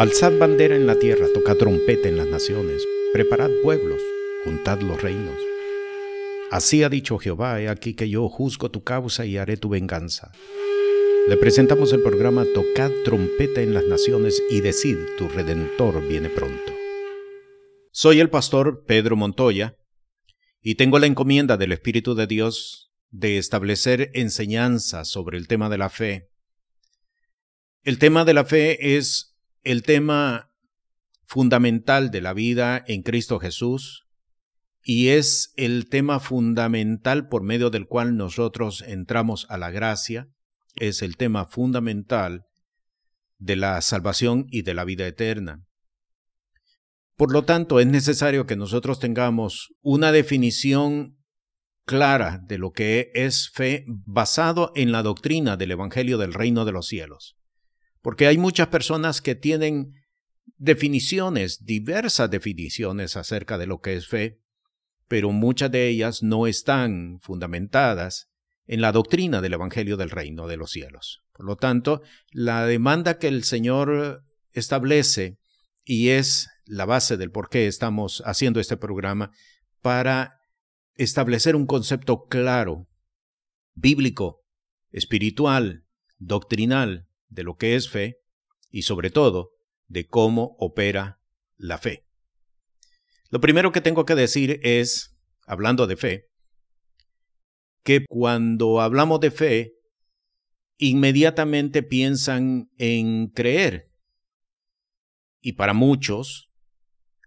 Alzad bandera en la tierra, tocad trompeta en las naciones, preparad pueblos, juntad los reinos. Así ha dicho Jehová, he aquí que yo juzgo tu causa y haré tu venganza. Le presentamos el programa Tocad trompeta en las naciones y decid, tu redentor viene pronto. Soy el pastor Pedro Montoya y tengo la encomienda del Espíritu de Dios de establecer enseñanza sobre el tema de la fe. El tema de la fe es el tema fundamental de la vida en Cristo Jesús y es el tema fundamental por medio del cual nosotros entramos a la gracia, es el tema fundamental de la salvación y de la vida eterna. Por lo tanto, es necesario que nosotros tengamos una definición clara de lo que es fe basado en la doctrina del Evangelio del Reino de los Cielos. Porque hay muchas personas que tienen definiciones, diversas definiciones acerca de lo que es fe, pero muchas de ellas no están fundamentadas en la doctrina del Evangelio del Reino de los Cielos. Por lo tanto, la demanda que el Señor establece y es la base del por qué estamos haciendo este programa para establecer un concepto claro, bíblico, espiritual, doctrinal, de lo que es fe y sobre todo de cómo opera la fe. Lo primero que tengo que decir es, hablando de fe, que cuando hablamos de fe, inmediatamente piensan en creer. Y para muchos,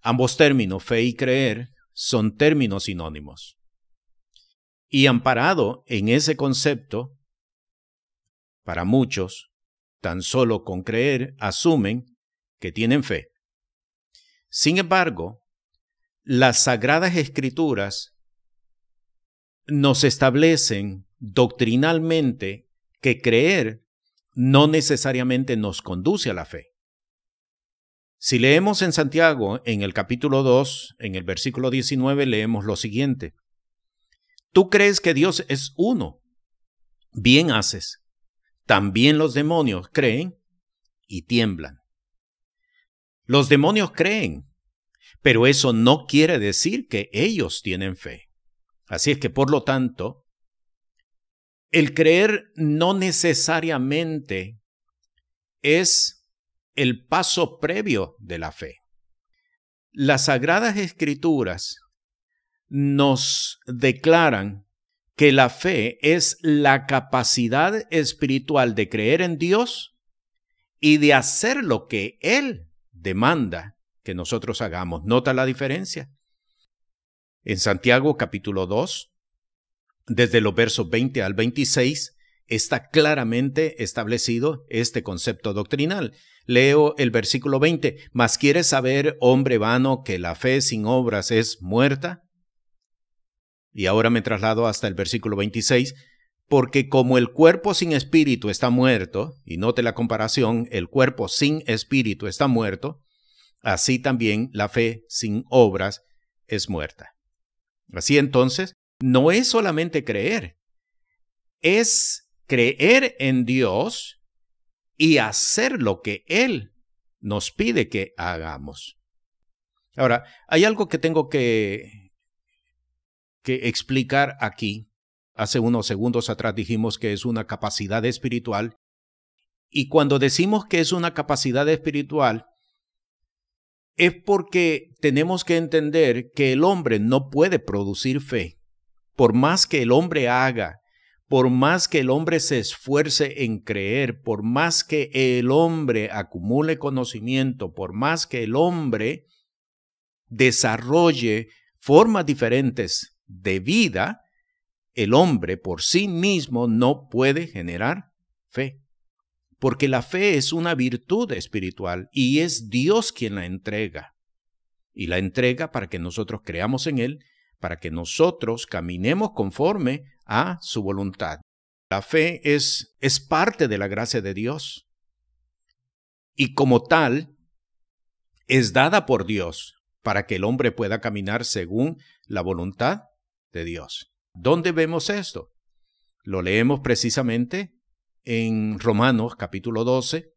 ambos términos, fe y creer, son términos sinónimos. Y amparado en ese concepto, para muchos, tan solo con creer asumen que tienen fe. Sin embargo, las sagradas escrituras nos establecen doctrinalmente que creer no necesariamente nos conduce a la fe. Si leemos en Santiago, en el capítulo 2, en el versículo 19, leemos lo siguiente. Tú crees que Dios es uno. Bien haces. También los demonios creen y tiemblan. Los demonios creen, pero eso no quiere decir que ellos tienen fe. Así es que, por lo tanto, el creer no necesariamente es el paso previo de la fe. Las sagradas escrituras nos declaran que la fe es la capacidad espiritual de creer en Dios y de hacer lo que Él demanda que nosotros hagamos. ¿Nota la diferencia? En Santiago capítulo 2, desde los versos 20 al 26, está claramente establecido este concepto doctrinal. Leo el versículo 20, mas quieres saber, hombre vano, que la fe sin obras es muerta. Y ahora me traslado hasta el versículo 26, porque como el cuerpo sin espíritu está muerto, y note la comparación, el cuerpo sin espíritu está muerto, así también la fe sin obras es muerta. Así entonces, no es solamente creer, es creer en Dios y hacer lo que Él nos pide que hagamos. Ahora, hay algo que tengo que que explicar aquí. Hace unos segundos atrás dijimos que es una capacidad espiritual. Y cuando decimos que es una capacidad espiritual, es porque tenemos que entender que el hombre no puede producir fe. Por más que el hombre haga, por más que el hombre se esfuerce en creer, por más que el hombre acumule conocimiento, por más que el hombre desarrolle formas diferentes de vida, el hombre por sí mismo no puede generar fe. Porque la fe es una virtud espiritual y es Dios quien la entrega. Y la entrega para que nosotros creamos en Él, para que nosotros caminemos conforme a su voluntad. La fe es, es parte de la gracia de Dios. Y como tal, es dada por Dios para que el hombre pueda caminar según la voluntad de Dios. ¿Dónde vemos esto? Lo leemos precisamente en Romanos capítulo 12,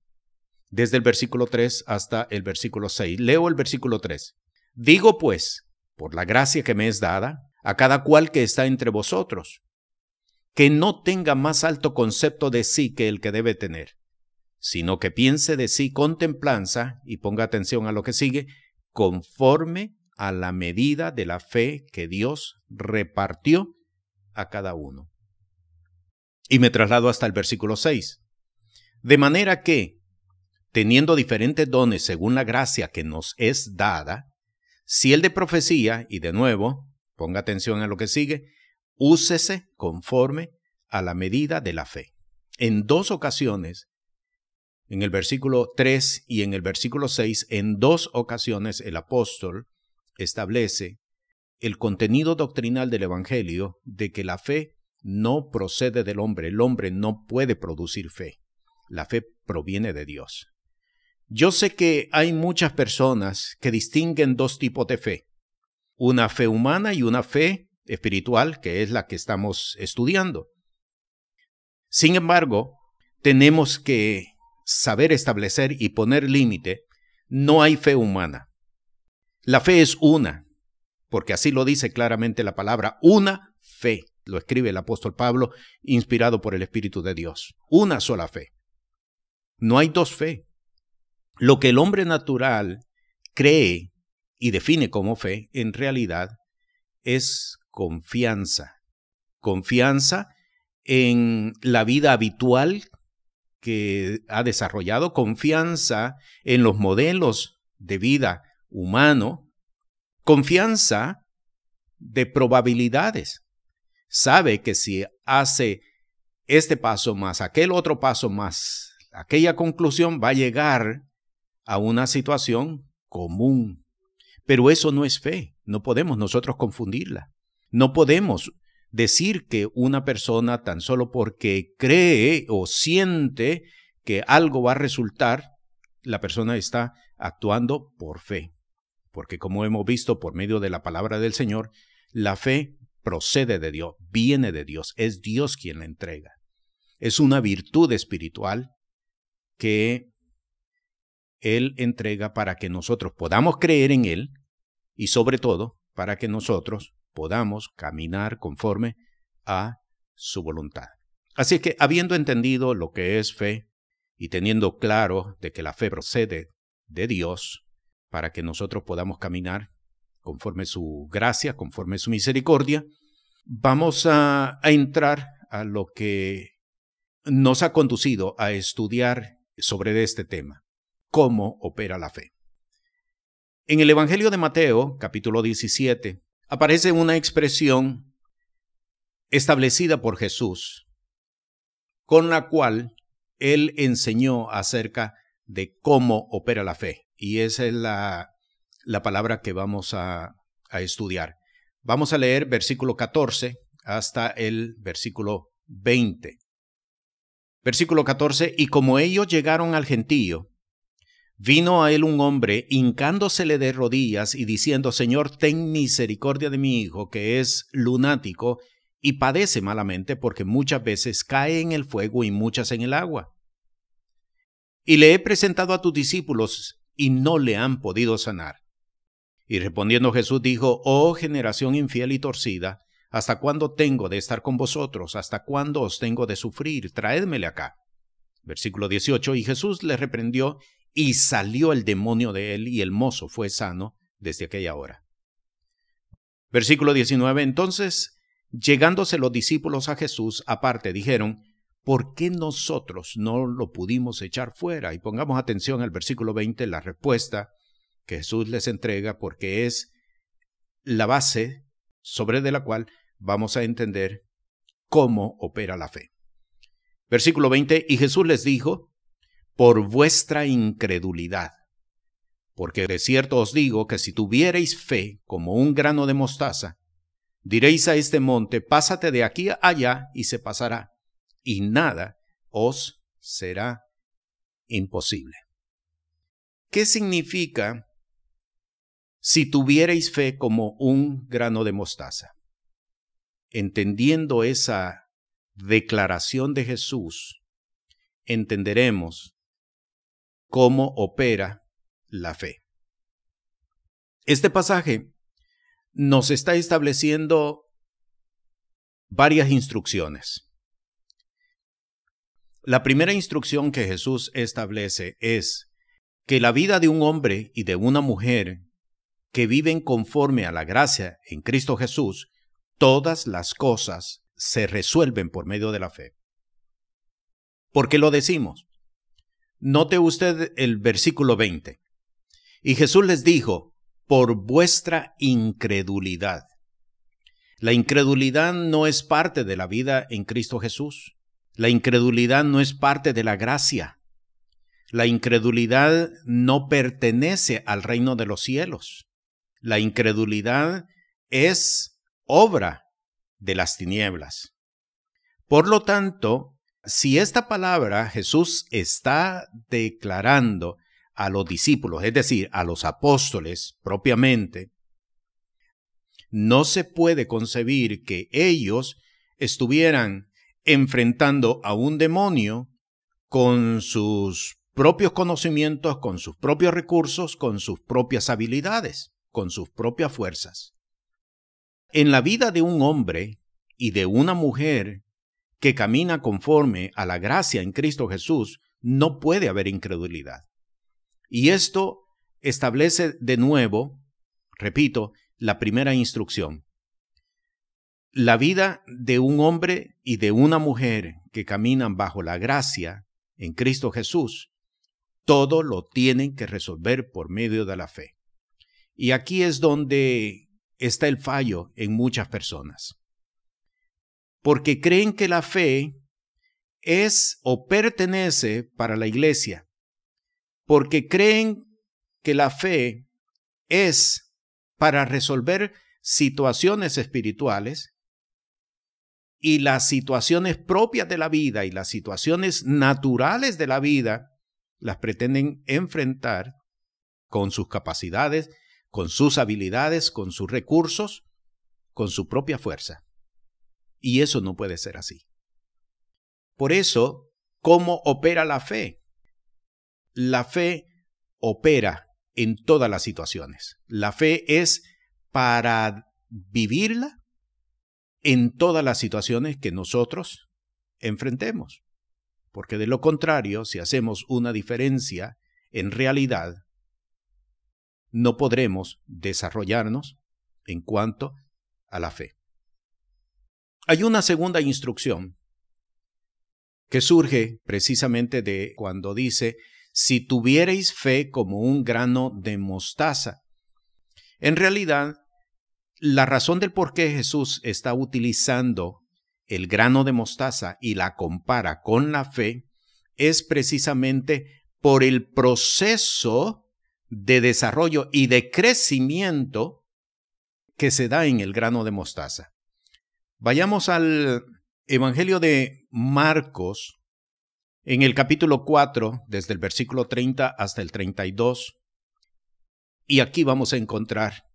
desde el versículo 3 hasta el versículo 6. Leo el versículo 3. Digo pues, por la gracia que me es dada, a cada cual que está entre vosotros, que no tenga más alto concepto de sí que el que debe tener, sino que piense de sí con templanza, y ponga atención a lo que sigue, conforme a la medida de la fe que Dios repartió a cada uno. Y me traslado hasta el versículo 6. De manera que, teniendo diferentes dones según la gracia que nos es dada, si el de profecía, y de nuevo, ponga atención a lo que sigue, úsese conforme a la medida de la fe. En dos ocasiones, en el versículo 3 y en el versículo 6, en dos ocasiones el apóstol establece el contenido doctrinal del Evangelio de que la fe no procede del hombre, el hombre no puede producir fe, la fe proviene de Dios. Yo sé que hay muchas personas que distinguen dos tipos de fe, una fe humana y una fe espiritual, que es la que estamos estudiando. Sin embargo, tenemos que saber establecer y poner límite, no hay fe humana. La fe es una, porque así lo dice claramente la palabra, una fe, lo escribe el apóstol Pablo, inspirado por el Espíritu de Dios, una sola fe. No hay dos fe. Lo que el hombre natural cree y define como fe, en realidad es confianza. Confianza en la vida habitual que ha desarrollado, confianza en los modelos de vida humano, confianza de probabilidades. Sabe que si hace este paso más aquel otro paso más aquella conclusión, va a llegar a una situación común. Pero eso no es fe, no podemos nosotros confundirla. No podemos decir que una persona tan solo porque cree o siente que algo va a resultar, la persona está actuando por fe porque como hemos visto por medio de la palabra del Señor, la fe procede de Dios, viene de Dios, es Dios quien la entrega. Es una virtud espiritual que Él entrega para que nosotros podamos creer en Él y sobre todo para que nosotros podamos caminar conforme a su voluntad. Así que habiendo entendido lo que es fe y teniendo claro de que la fe procede de Dios, para que nosotros podamos caminar conforme su gracia, conforme su misericordia, vamos a, entrar a lo que nos ha conducido a estudiar sobre este tema, cómo opera la fe. En el Evangelio de Mateo, capítulo 17, aparece una expresión establecida por Jesús, con la cual él enseñó acerca de cómo opera la fe. Y esa es la, la palabra que vamos a, a estudiar. Vamos a leer versículo 14 hasta el versículo 20. Versículo 14, y como ellos llegaron al gentío, vino a él un hombre hincándosele de rodillas y diciendo, Señor, ten misericordia de mi hijo, que es lunático y padece malamente porque muchas veces cae en el fuego y muchas en el agua. Y le he presentado a tus discípulos y no le han podido sanar. Y respondiendo Jesús dijo, Oh generación infiel y torcida, ¿hasta cuándo tengo de estar con vosotros? ¿Hasta cuándo os tengo de sufrir? Traédmele acá. Versículo 18, y Jesús le reprendió, y salió el demonio de él, y el mozo fue sano desde aquella hora. Versículo 19, entonces, llegándose los discípulos a Jesús aparte, dijeron, ¿por qué nosotros no lo pudimos echar fuera? Y pongamos atención al versículo 20, la respuesta que Jesús les entrega, porque es la base sobre de la cual vamos a entender cómo opera la fe. Versículo 20, y Jesús les dijo, por vuestra incredulidad, porque de cierto os digo que si tuviereis fe como un grano de mostaza, diréis a este monte, pásate de aquí allá y se pasará y nada os será imposible. ¿Qué significa si tuvierais fe como un grano de mostaza? Entendiendo esa declaración de Jesús, entenderemos cómo opera la fe. Este pasaje nos está estableciendo varias instrucciones. La primera instrucción que Jesús establece es que la vida de un hombre y de una mujer que viven conforme a la gracia en Cristo Jesús, todas las cosas se resuelven por medio de la fe. ¿Por qué lo decimos? Note usted el versículo 20. Y Jesús les dijo, por vuestra incredulidad. La incredulidad no es parte de la vida en Cristo Jesús. La incredulidad no es parte de la gracia. La incredulidad no pertenece al reino de los cielos. La incredulidad es obra de las tinieblas. Por lo tanto, si esta palabra Jesús está declarando a los discípulos, es decir, a los apóstoles propiamente, no se puede concebir que ellos estuvieran enfrentando a un demonio con sus propios conocimientos, con sus propios recursos, con sus propias habilidades, con sus propias fuerzas. En la vida de un hombre y de una mujer que camina conforme a la gracia en Cristo Jesús, no puede haber incredulidad. Y esto establece de nuevo, repito, la primera instrucción. La vida de un hombre y de una mujer que caminan bajo la gracia en Cristo Jesús, todo lo tienen que resolver por medio de la fe. Y aquí es donde está el fallo en muchas personas. Porque creen que la fe es o pertenece para la iglesia. Porque creen que la fe es para resolver situaciones espirituales y las situaciones propias de la vida y las situaciones naturales de la vida las pretenden enfrentar con sus capacidades, con sus habilidades, con sus recursos, con su propia fuerza. Y eso no puede ser así. Por eso, ¿cómo opera la fe? La fe opera en todas las situaciones. La fe es para vivirla en todas las situaciones que nosotros enfrentemos. Porque de lo contrario, si hacemos una diferencia en realidad, no podremos desarrollarnos en cuanto a la fe. Hay una segunda instrucción que surge precisamente de cuando dice, si tuvierais fe como un grano de mostaza. En realidad, la razón del por qué Jesús está utilizando el grano de mostaza y la compara con la fe es precisamente por el proceso de desarrollo y de crecimiento que se da en el grano de mostaza. Vayamos al Evangelio de Marcos, en el capítulo 4, desde el versículo 30 hasta el 32, y aquí vamos a encontrar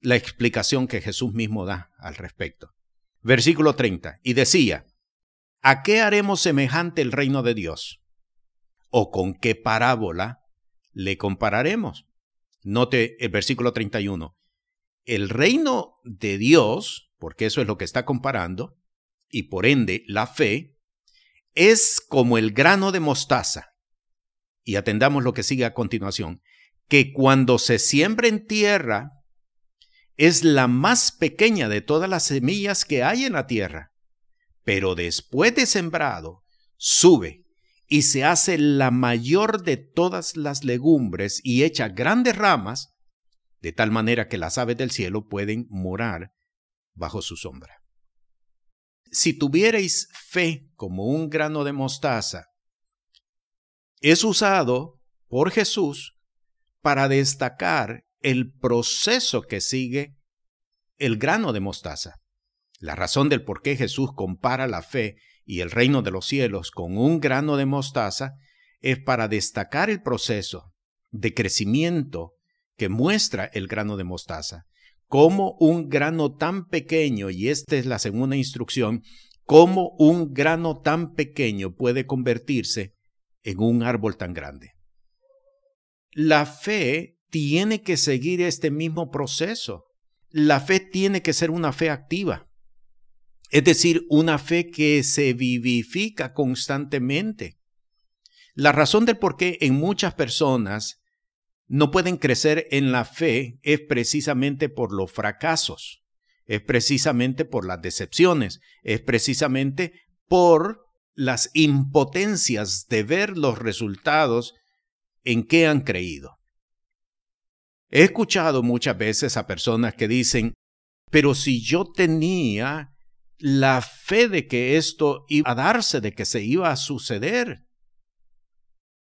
la explicación que Jesús mismo da al respecto. Versículo 30, y decía, ¿a qué haremos semejante el reino de Dios? ¿O con qué parábola le compararemos? Note el versículo 31. El reino de Dios, porque eso es lo que está comparando, y por ende la fe, es como el grano de mostaza. Y atendamos lo que sigue a continuación, que cuando se siembra en tierra, es la más pequeña de todas las semillas que hay en la tierra, pero después de sembrado, sube y se hace la mayor de todas las legumbres y echa grandes ramas, de tal manera que las aves del cielo pueden morar bajo su sombra. Si tuvierais fe como un grano de mostaza, es usado por Jesús para destacar el proceso que sigue el grano de mostaza. La razón del por qué Jesús compara la fe y el reino de los cielos con un grano de mostaza es para destacar el proceso de crecimiento que muestra el grano de mostaza como un grano tan pequeño, y esta es la segunda instrucción, cómo un grano tan pequeño puede convertirse en un árbol tan grande. La fe tiene que seguir este mismo proceso. La fe tiene que ser una fe activa. Es decir, una fe que se vivifica constantemente. La razón del por qué en muchas personas no pueden crecer en la fe es precisamente por los fracasos, es precisamente por las decepciones, es precisamente por las impotencias de ver los resultados en que han creído. He escuchado muchas veces a personas que dicen, pero si yo tenía la fe de que esto iba a darse, de que se iba a suceder.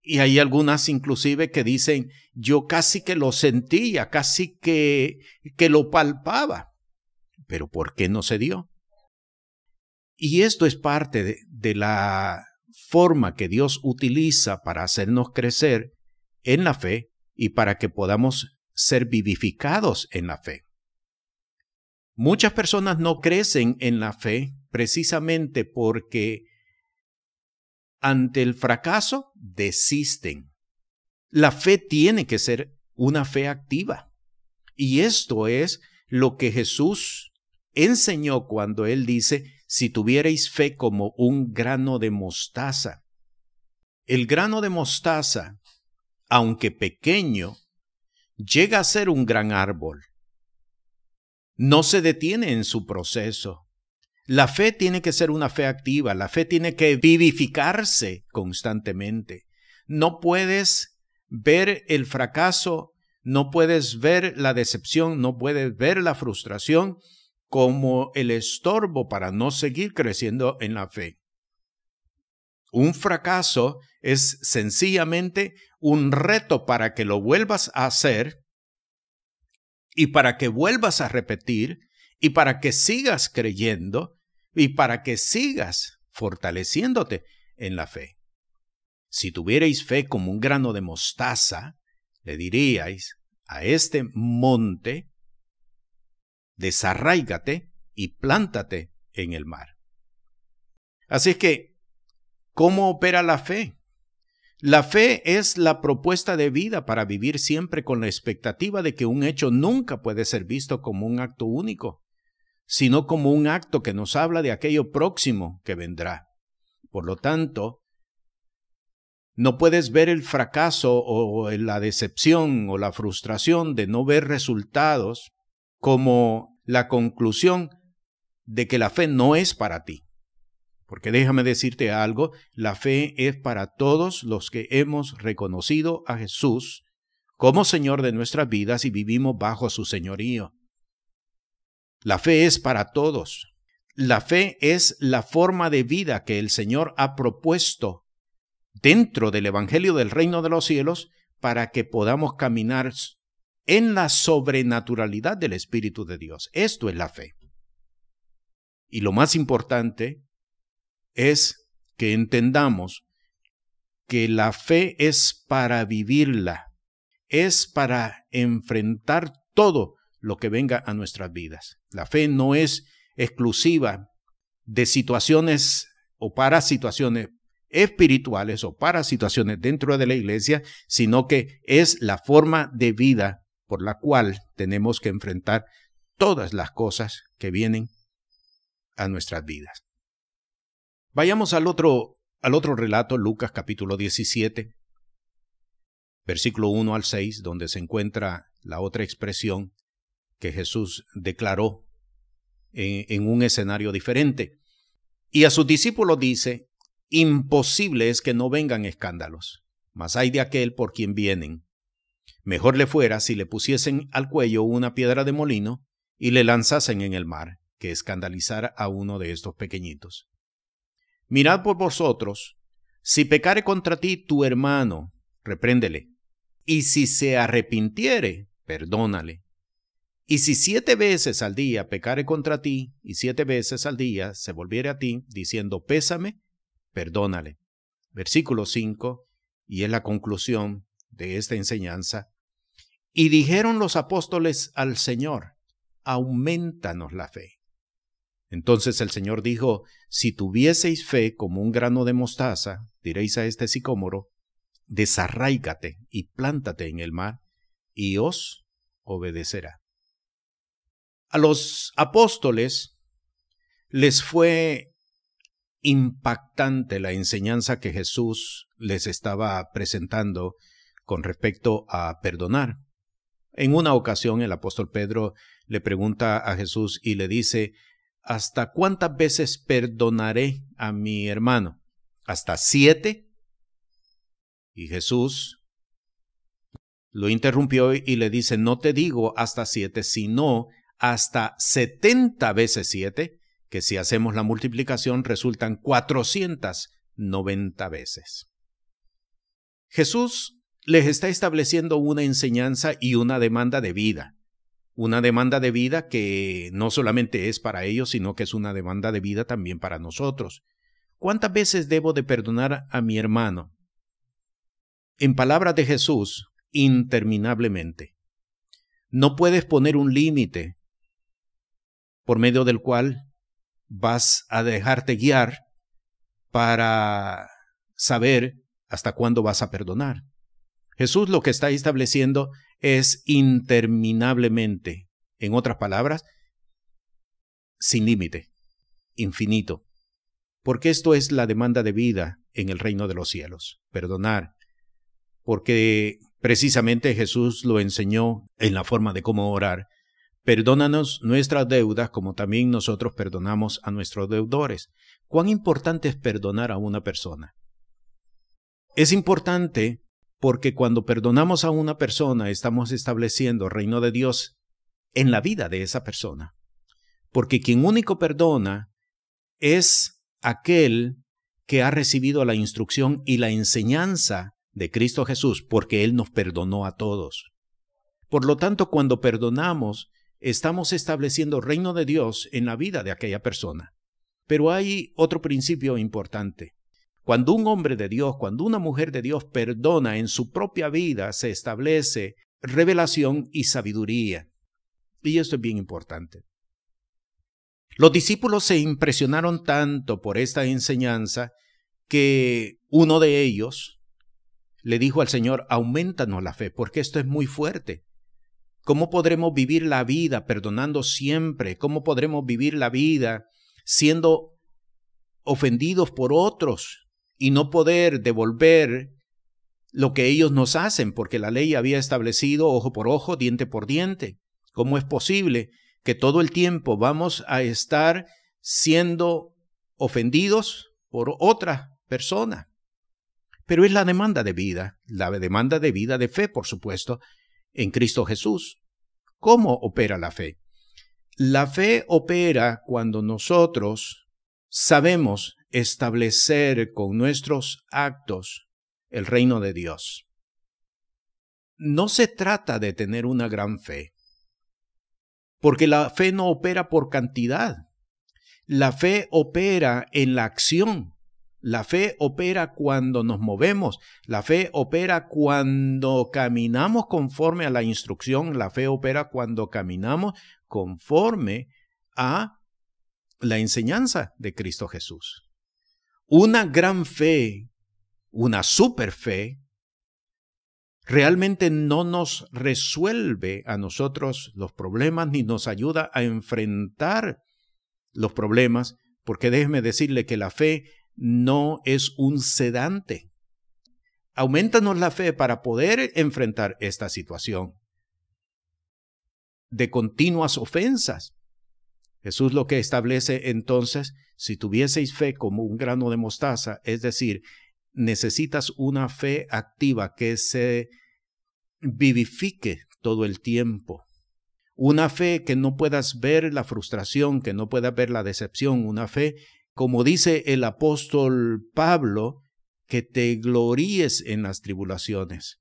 Y hay algunas inclusive que dicen, yo casi que lo sentía, casi que, que lo palpaba. Pero ¿por qué no se dio? Y esto es parte de, de la forma que Dios utiliza para hacernos crecer en la fe y para que podamos ser vivificados en la fe. Muchas personas no crecen en la fe precisamente porque ante el fracaso desisten. La fe tiene que ser una fe activa. Y esto es lo que Jesús enseñó cuando él dice, si tuvierais fe como un grano de mostaza. El grano de mostaza, aunque pequeño, llega a ser un gran árbol no se detiene en su proceso. La fe tiene que ser una fe activa, la fe tiene que vivificarse constantemente. No puedes ver el fracaso, no puedes ver la decepción, no puedes ver la frustración como el estorbo para no seguir creciendo en la fe. Un fracaso es sencillamente un reto para que lo vuelvas a hacer y para que vuelvas a repetir y para que sigas creyendo y para que sigas fortaleciéndote en la fe. Si tuvierais fe como un grano de mostaza, le diríais a este monte, desarraígate y plántate en el mar. Así que, ¿cómo opera la fe? La fe es la propuesta de vida para vivir siempre con la expectativa de que un hecho nunca puede ser visto como un acto único, sino como un acto que nos habla de aquello próximo que vendrá. Por lo tanto, no puedes ver el fracaso o la decepción o la frustración de no ver resultados como la conclusión de que la fe no es para ti. Porque déjame decirte algo, la fe es para todos los que hemos reconocido a Jesús como Señor de nuestras vidas y vivimos bajo su señorío. La fe es para todos. La fe es la forma de vida que el Señor ha propuesto dentro del Evangelio del Reino de los Cielos para que podamos caminar en la sobrenaturalidad del Espíritu de Dios. Esto es la fe. Y lo más importante es que entendamos que la fe es para vivirla, es para enfrentar todo lo que venga a nuestras vidas. La fe no es exclusiva de situaciones o para situaciones espirituales o para situaciones dentro de la iglesia, sino que es la forma de vida por la cual tenemos que enfrentar todas las cosas que vienen a nuestras vidas. Vayamos al otro, al otro relato, Lucas capítulo 17, versículo 1 al 6, donde se encuentra la otra expresión que Jesús declaró en, en un escenario diferente. Y a sus discípulos dice, imposible es que no vengan escándalos, mas hay de aquel por quien vienen. Mejor le fuera si le pusiesen al cuello una piedra de molino y le lanzasen en el mar, que escandalizar a uno de estos pequeñitos. Mirad por vosotros, si pecare contra ti tu hermano, repréndele, y si se arrepintiere, perdónale. Y si siete veces al día pecare contra ti, y siete veces al día se volviere a ti, diciendo, pésame, perdónale. Versículo 5, y es la conclusión de esta enseñanza. Y dijeron los apóstoles al Señor, aumentanos la fe. Entonces el Señor dijo, si tuvieseis fe como un grano de mostaza, diréis a este sicómoro, desarráigate y plántate en el mar, y os obedecerá. A los apóstoles les fue impactante la enseñanza que Jesús les estaba presentando con respecto a perdonar. En una ocasión el apóstol Pedro le pregunta a Jesús y le dice, ¿hasta cuántas veces perdonaré a mi hermano? ¿Hasta siete? Y Jesús lo interrumpió y le dice, no te digo hasta siete, sino hasta setenta veces siete, que si hacemos la multiplicación resultan cuatrocientas noventa veces. Jesús les está estableciendo una enseñanza y una demanda de vida. Una demanda de vida que no solamente es para ellos, sino que es una demanda de vida también para nosotros. ¿Cuántas veces debo de perdonar a mi hermano? En palabras de Jesús, interminablemente. No puedes poner un límite por medio del cual vas a dejarte guiar para saber hasta cuándo vas a perdonar. Jesús lo que está estableciendo es interminablemente, en otras palabras, sin límite, infinito, porque esto es la demanda de vida en el reino de los cielos, perdonar, porque precisamente Jesús lo enseñó en la forma de cómo orar. Perdónanos nuestras deudas como también nosotros perdonamos a nuestros deudores. ¿Cuán importante es perdonar a una persona? Es importante porque cuando perdonamos a una persona estamos estableciendo el reino de Dios en la vida de esa persona. Porque quien único perdona es aquel que ha recibido la instrucción y la enseñanza de Cristo Jesús, porque Él nos perdonó a todos. Por lo tanto, cuando perdonamos, estamos estableciendo el reino de Dios en la vida de aquella persona. Pero hay otro principio importante. Cuando un hombre de Dios, cuando una mujer de Dios perdona en su propia vida, se establece revelación y sabiduría. Y esto es bien importante. Los discípulos se impresionaron tanto por esta enseñanza que uno de ellos le dijo al Señor, aumentanos la fe, porque esto es muy fuerte. ¿Cómo podremos vivir la vida perdonando siempre? ¿Cómo podremos vivir la vida siendo ofendidos por otros y no poder devolver lo que ellos nos hacen, porque la ley había establecido ojo por ojo, diente por diente. ¿Cómo es posible que todo el tiempo vamos a estar siendo ofendidos por otra persona? Pero es la demanda de vida, la demanda de vida de fe, por supuesto, en Cristo Jesús. ¿Cómo opera la fe? La fe opera cuando nosotros sabemos establecer con nuestros actos el reino de Dios. No se trata de tener una gran fe, porque la fe no opera por cantidad. La fe opera en la acción. La fe opera cuando nos movemos. La fe opera cuando caminamos conforme a la instrucción. La fe opera cuando caminamos conforme a la enseñanza de Cristo Jesús. Una gran fe, una super fe, realmente no nos resuelve a nosotros los problemas ni nos ayuda a enfrentar los problemas, porque déjeme decirle que la fe no es un sedante. Aumentanos la fe para poder enfrentar esta situación de continuas ofensas. Jesús lo que establece entonces, si tuvieseis fe como un grano de mostaza, es decir, necesitas una fe activa que se vivifique todo el tiempo. Una fe que no puedas ver la frustración, que no puedas ver la decepción, una fe, como dice el apóstol Pablo, que te gloríes en las tribulaciones,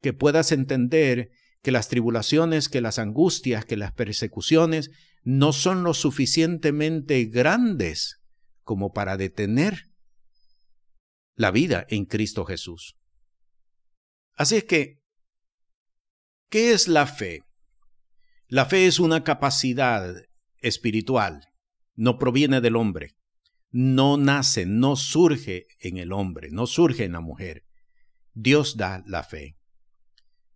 que puedas entender que las tribulaciones, que las angustias, que las persecuciones no son lo suficientemente grandes como para detener la vida en Cristo Jesús. Así es que, ¿qué es la fe? La fe es una capacidad espiritual, no proviene del hombre, no nace, no surge en el hombre, no surge en la mujer. Dios da la fe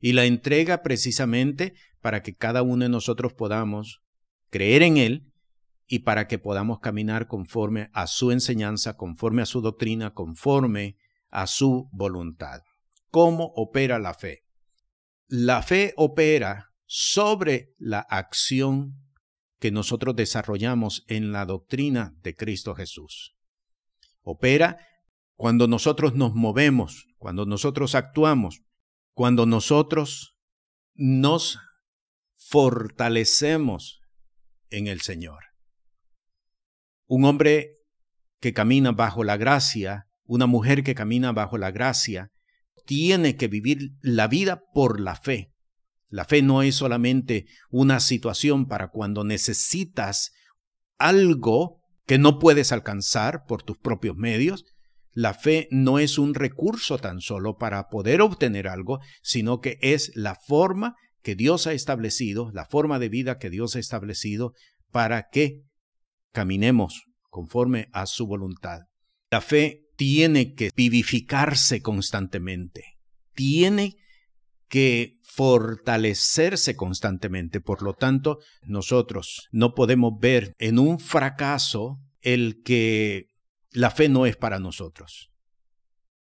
y la entrega precisamente para que cada uno de nosotros podamos creer en Él y para que podamos caminar conforme a su enseñanza, conforme a su doctrina, conforme a su voluntad. ¿Cómo opera la fe? La fe opera sobre la acción que nosotros desarrollamos en la doctrina de Cristo Jesús. Opera cuando nosotros nos movemos, cuando nosotros actuamos, cuando nosotros nos fortalecemos en el Señor. Un hombre que camina bajo la gracia, una mujer que camina bajo la gracia, tiene que vivir la vida por la fe. La fe no es solamente una situación para cuando necesitas algo que no puedes alcanzar por tus propios medios. La fe no es un recurso tan solo para poder obtener algo, sino que es la forma que Dios ha establecido, la forma de vida que Dios ha establecido para que caminemos conforme a su voluntad. La fe tiene que vivificarse constantemente, tiene que fortalecerse constantemente. Por lo tanto, nosotros no podemos ver en un fracaso el que la fe no es para nosotros,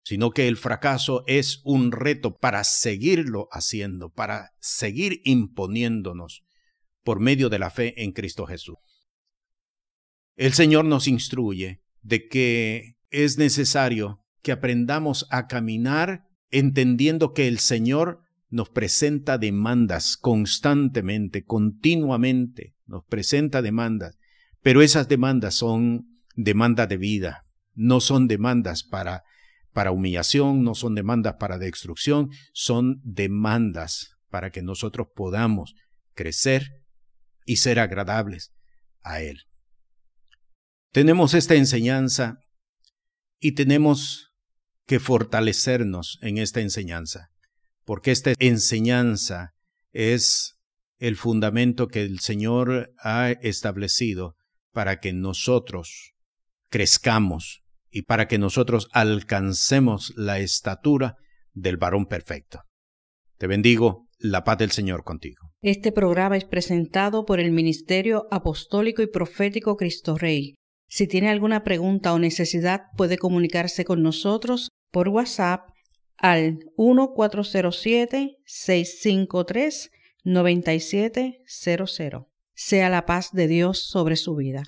sino que el fracaso es un reto para seguirlo haciendo, para seguir imponiéndonos por medio de la fe en Cristo Jesús. El Señor nos instruye de que es necesario que aprendamos a caminar entendiendo que el Señor nos presenta demandas constantemente, continuamente, nos presenta demandas, pero esas demandas son demandas de vida, no son demandas para, para humillación, no son demandas para destrucción, son demandas para que nosotros podamos crecer y ser agradables a Él. Tenemos esta enseñanza y tenemos que fortalecernos en esta enseñanza, porque esta enseñanza es el fundamento que el Señor ha establecido para que nosotros crezcamos y para que nosotros alcancemos la estatura del varón perfecto. Te bendigo, la paz del Señor contigo. Este programa es presentado por el Ministerio Apostólico y Profético Cristo Rey. Si tiene alguna pregunta o necesidad, puede comunicarse con nosotros por WhatsApp al 1407-653-9700. Sea la paz de Dios sobre su vida.